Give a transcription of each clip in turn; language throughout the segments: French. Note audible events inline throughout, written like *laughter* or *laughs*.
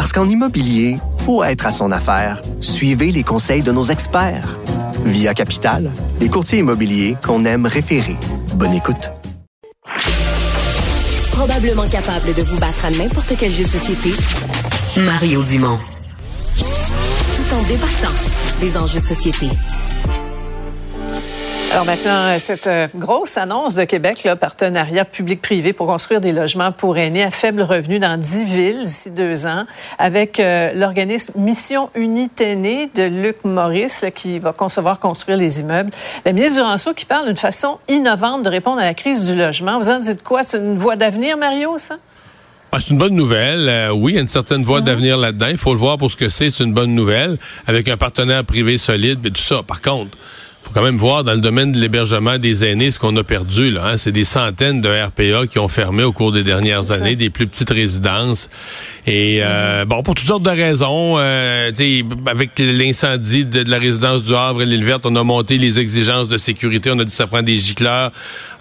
Parce qu'en immobilier, faut être à son affaire. Suivez les conseils de nos experts. Via Capital, les courtiers immobiliers qu'on aime référer. Bonne écoute. Probablement capable de vous battre à n'importe quel jeu de société, Mario Dumont. Tout en débattant des enjeux de société. Alors maintenant, cette euh, grosse annonce de Québec, là, partenariat public-privé pour construire des logements pour aînés à faible revenu dans dix villes d'ici deux ans, avec euh, l'organisme Mission Unie de Luc Maurice qui va concevoir construire les immeubles. La ministre Duranceau qui parle d'une façon innovante de répondre à la crise du logement. Vous en dites quoi? C'est une voie d'avenir, Mario, ça? Ah, c'est une bonne nouvelle. Euh, oui, il y a une certaine voie d'avenir là-dedans. Il faut le voir pour ce que c'est. C'est une bonne nouvelle avec un partenaire privé solide et tout ça. Par contre, faut quand même voir dans le domaine de l'hébergement des aînés ce qu'on a perdu. Là, hein. C'est des centaines de RPA qui ont fermé au cours des dernières années, des plus petites résidences. Et euh, bon, pour toutes sortes de raisons, euh, avec l'incendie de, la résidence du Havre et l'île verte, on a monté les exigences de sécurité. On a dit ça prend des gicleurs.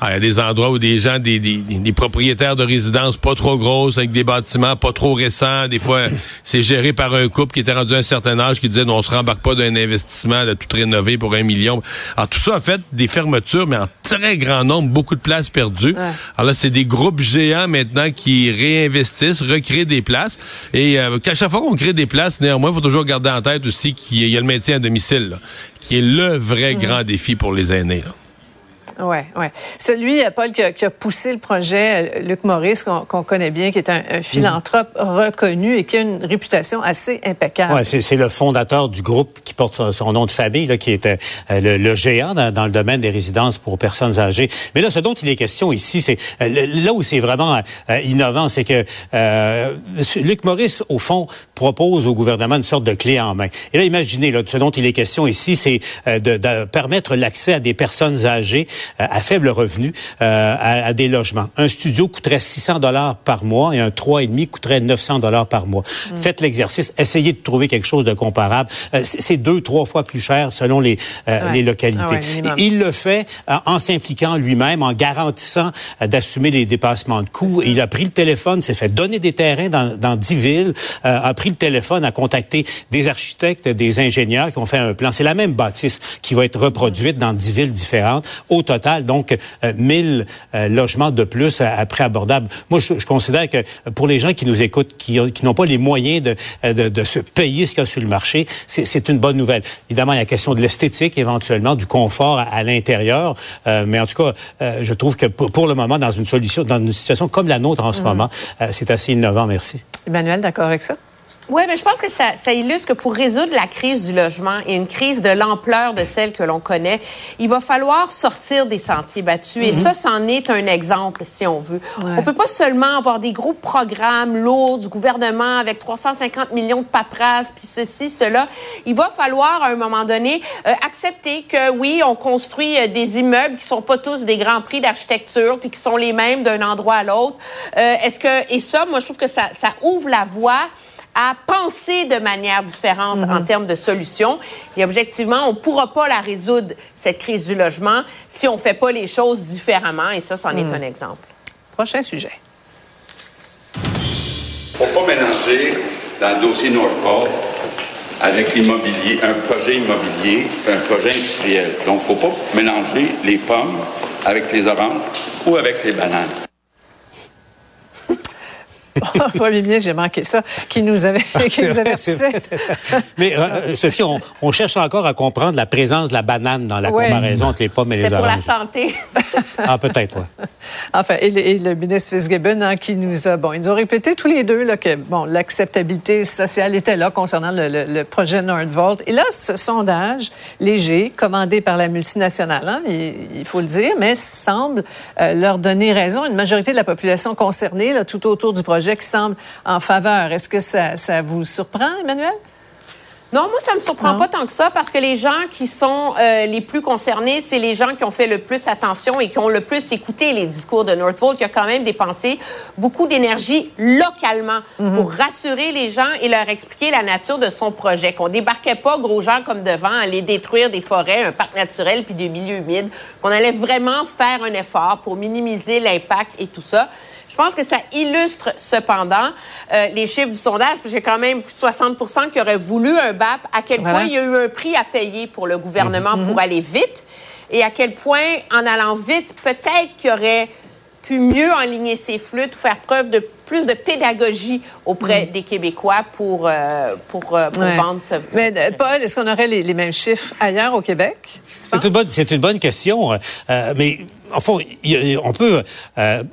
Ah, il y a des endroits où des gens, des, des, des, propriétaires de résidences pas trop grosses, avec des bâtiments pas trop récents. Des fois, *laughs* c'est géré par un couple qui était rendu à un certain âge qui disait non, on se rembarque pas d'un investissement de tout rénover pour un million. Alors tout ça a fait des fermetures, mais en très grand nombre, beaucoup de places perdues. Alors là, c'est des groupes géants maintenant qui réinvestissent, recréent des places. Et euh, qu'à chaque fois qu'on crée des places, néanmoins, il faut toujours garder en tête aussi qu'il y a le maintien à domicile, qui est le vrai grand défi pour les aînés. Oui, oui. Celui, euh, Paul, qui a, qui a, poussé le projet, euh, Luc Maurice, qu'on connaît bien, qui est un, un philanthrope reconnu et qui a une réputation assez impeccable. Oui, c'est le fondateur du groupe qui porte son, nom de famille, là, qui était euh, le, géant dans, le domaine des résidences pour personnes âgées. Mais là, ce dont il est question ici, c'est là où c'est vraiment innovant, c'est que Luc Maurice, au fond, propose au gouvernement une sorte de clé en main. Et là, imaginez, là, ce dont il est question ici, c'est de, de permettre l'accès à des personnes âgées euh, à faible revenu euh, à, des logements. Un studio coûterait 600 dollars par mois et un 3,5 coûterait 900 dollars par mois. Mm. Faites l'exercice, essayez de trouver quelque chose de comparable. Euh, c'est deux, trois fois plus cher selon les, les localités. Ah il le fait en s'impliquant lui-même, en garantissant d'assumer les dépassements de coûts. Il a pris le téléphone, s'est fait donner des terrains dans, dans 10 villes, a pris le téléphone, a contacté des architectes, des ingénieurs qui ont fait un plan. C'est la même bâtisse qui va être reproduite dans 10 villes différentes. Au total, donc 1000 euh, euh, logements de plus à, prix abordable. Moi, je, considère que pour les gens qui nous écoutent, qui, n'ont pas les moyens de, euh, de, se payer ce qu'il y a sur le marché, c'est une bonne nouvelle. Évidemment, il y a la question de l'esthétique, éventuellement, du confort à, l'intérieur, mais en tout cas, je trouve que pour, le moment, dans une solution, dans une situation comme la nôtre en ce mmh. moment, c'est assez innovant. Merci. Emmanuel, d'accord avec ça? Oui, mais je pense que ça, ça, illustre que pour résoudre la crise du logement et une crise de l'ampleur de celle que l'on connaît, il va falloir sortir des sentiers battus. Et mhm. ça, c'en est un exemple, si on veut. On peut pas seulement avoir des gros programmes lourds du gouvernement avec 350 millions de paperasses, puis ceci, cela. Il va falloir, à un moment donné, euh, accepter que, oui, on construit euh, des immeubles qui sont pas tous des grands prix d'architecture, puis qui sont les mêmes d'un endroit à l'autre. Euh, Est-ce que... Et ça, moi, je trouve que ça, ça ouvre la voie à penser de manière différente en mhm. termes de solutions. Et objectivement, on ne pourra pas la résoudre, cette crise du logement, si on ne fait pas les choses différemment. Et ça, c'en est mhm. un exemple. Prochain sujet. Il ne faut pas mélanger dans le dossier Northport avec l'immobilier, un projet immobilier, un projet industriel. Donc, il ne faut pas mélanger les pommes avec les oranges ou avec les bananes. Oui, bien, j'ai manqué ça, qui nous avait, qui nous avertissait. Mais euh, euh, Sophie, on, cherche encore à comprendre la présence de la banane dans la comparaison entre les pommes et les oranges. C'est pour la santé. Ah, peut-être, oui. *laughs* enfin, et le, ministre Fitzgibbon, hein, qui nous a, bon, ils nous ont répété tous les deux là, que, bon, l'acceptabilité sociale était là concernant le, projet Nordvolt. Et là, ce sondage léger, commandé par la multinationale, hein, il, faut le dire, mais semble euh, leur donner raison. Une majorité de la population concernée, tout autour du projet, qui semble en faveur. Est-ce que ça vous surprend, Emmanuel? Non, moi, ça me surprend pas tant que ça parce que les gens qui sont euh, les plus concernés, c'est les gens qui ont fait le plus attention et qui ont le plus écouté les discours de Northvolt, qui a quand même dépensé beaucoup d'énergie localement mhm. pour rassurer les gens et leur expliquer la nature de son projet. Qu'on débarquait pas gros gens comme devant aller détruire des forêts, un parc naturel puis des milieux humides. Qu'on allait vraiment faire un effort pour minimiser l'impact et tout ça. Je pense que ça illustre cependant euh, les chiffres du sondage, parce que j'ai quand même plus de 60 qui auraient voulu un BAP, à quel point il y a eu un prix à payer pour le gouvernement mm-hmm. pour aller vite et à quel point, en allant vite, peut-être qu'il aurait pu mieux enligner ses flûtes ou faire preuve de plus de pédagogie auprès mm. des Québécois pour, euh, pour, euh, vendre ce... Mais Paul, est-ce qu'on aurait les, les, mêmes chiffres ailleurs au Québec? C'est une, bonne, une bonne question, mais enfin, on peut euh,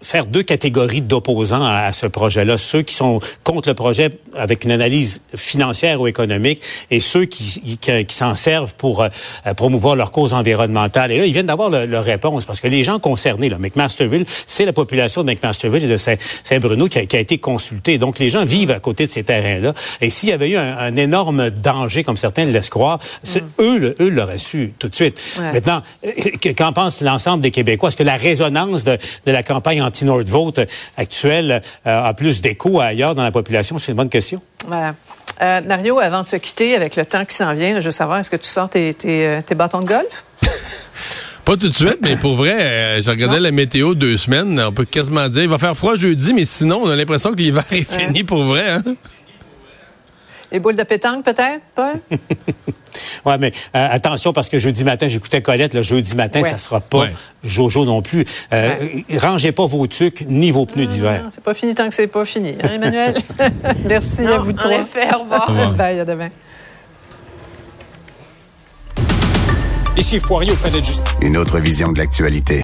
faire deux catégories d'opposants à, ce projet-là. Ceux qui sont contre le projet avec une analyse financière ou économique et ceux qui, qui, s'en servent pour euh, promouvoir leur cause environnementale. Et là, ils viennent d'avoir leur réponse parce que les gens concernés, là, McMasterville, c'est la population de McMasterville et de Saint-Bruno qui, qui, a été consultée. Donc, les gens vivent à côté de ces terrains-là. Et s'il y avait eu un, énorme danger, comme certains le laissent croire, mm. eux, eux l'auraient su tout de suite. Maintenant, euh, qu'en pense l'ensemble des Québécois? Est-ce que la résonance de, la campagne anti-Nordvote actuelle euh, a plus d'écho ailleurs dans la population? C'est une bonne question. Voilà. Euh, Mario, avant de se quitter, avec le temps qui s'en vient, je veux savoir, est-ce que tu sors tes, tes, bâtons de golf? *laughs* Pas tout de suite, mais pour vrai, euh, j'ai regardé la météo deux semaines. On peut quasiment dire, il va faire froid jeudi, mais sinon, on a l'impression que l'hiver est fini pour vrai. Hein? Les boules de pétanque, peut-être, Paul? *laughs* oui, mais euh, attention, parce que jeudi matin, j'écoutais Colette, le jeudi matin, ça ça sera pas Jojo non plus. Euh, Rangez pas vos tucs ni vos pneus d'hiver. C'est pas fini tant que c'est pas fini, hein, Emmanuel? *laughs* Merci à vous trois. Effet, au revoir. Bye, à demain. Ici Yves Poirier auprès de Juste. Une autre vision de l'actualité.